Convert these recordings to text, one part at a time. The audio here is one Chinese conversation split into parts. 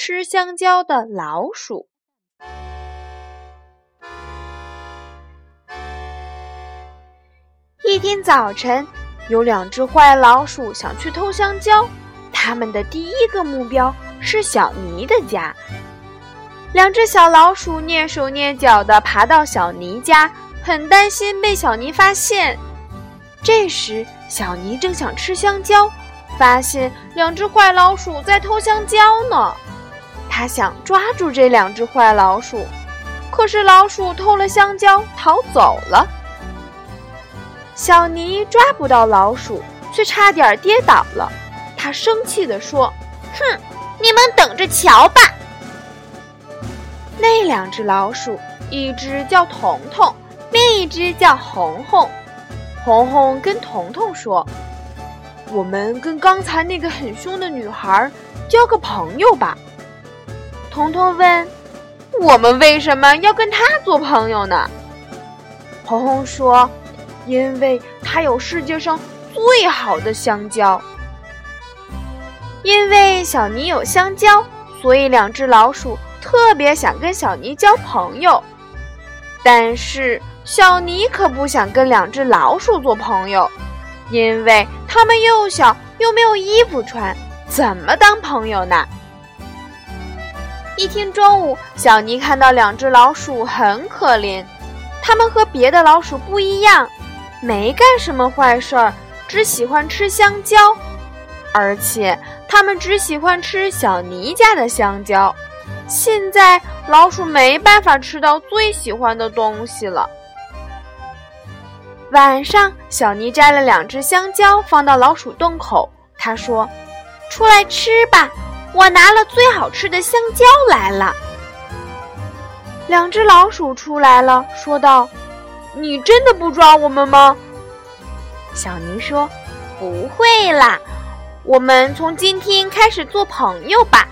吃香蕉的老鼠》。一天早晨，有两只坏老鼠想去偷香蕉，他们的第一个目标是小尼的家。两只小老鼠蹑手蹑脚地爬到小尼家，很担心被小尼发现。这时，小尼正想吃香蕉。发现两只坏老鼠在偷香蕉呢，他想抓住这两只坏老鼠，可是老鼠偷了香蕉逃走了。小尼抓不到老鼠，却差点跌倒了。他生气地说：“哼，你们等着瞧吧！”那两只老鼠，一只叫彤彤，另一只叫红红。红红跟彤彤说。我们跟刚才那个很凶的女孩交个朋友吧。彤彤问：“我们为什么要跟他做朋友呢？”红红说：“因为他有世界上最好的香蕉。因为小尼有香蕉，所以两只老鼠特别想跟小尼交朋友。但是小尼可不想跟两只老鼠做朋友。”因为他们又小又没有衣服穿，怎么当朋友呢？一天中午，小尼看到两只老鼠很可怜，它们和别的老鼠不一样，没干什么坏事儿，只喜欢吃香蕉，而且它们只喜欢吃小尼家的香蕉。现在老鼠没办法吃到最喜欢的东西了。晚上，小尼摘了两只香蕉，放到老鼠洞口。他说：“出来吃吧，我拿了最好吃的香蕉来了。”两只老鼠出来了，说道：“你真的不抓我们吗？”小尼说：“不会啦，我们从今天开始做朋友吧。”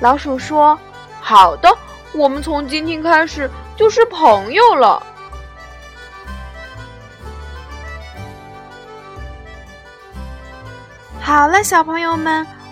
老鼠说：“好的，我们从今天开始就是朋友了。”好了，小朋友们，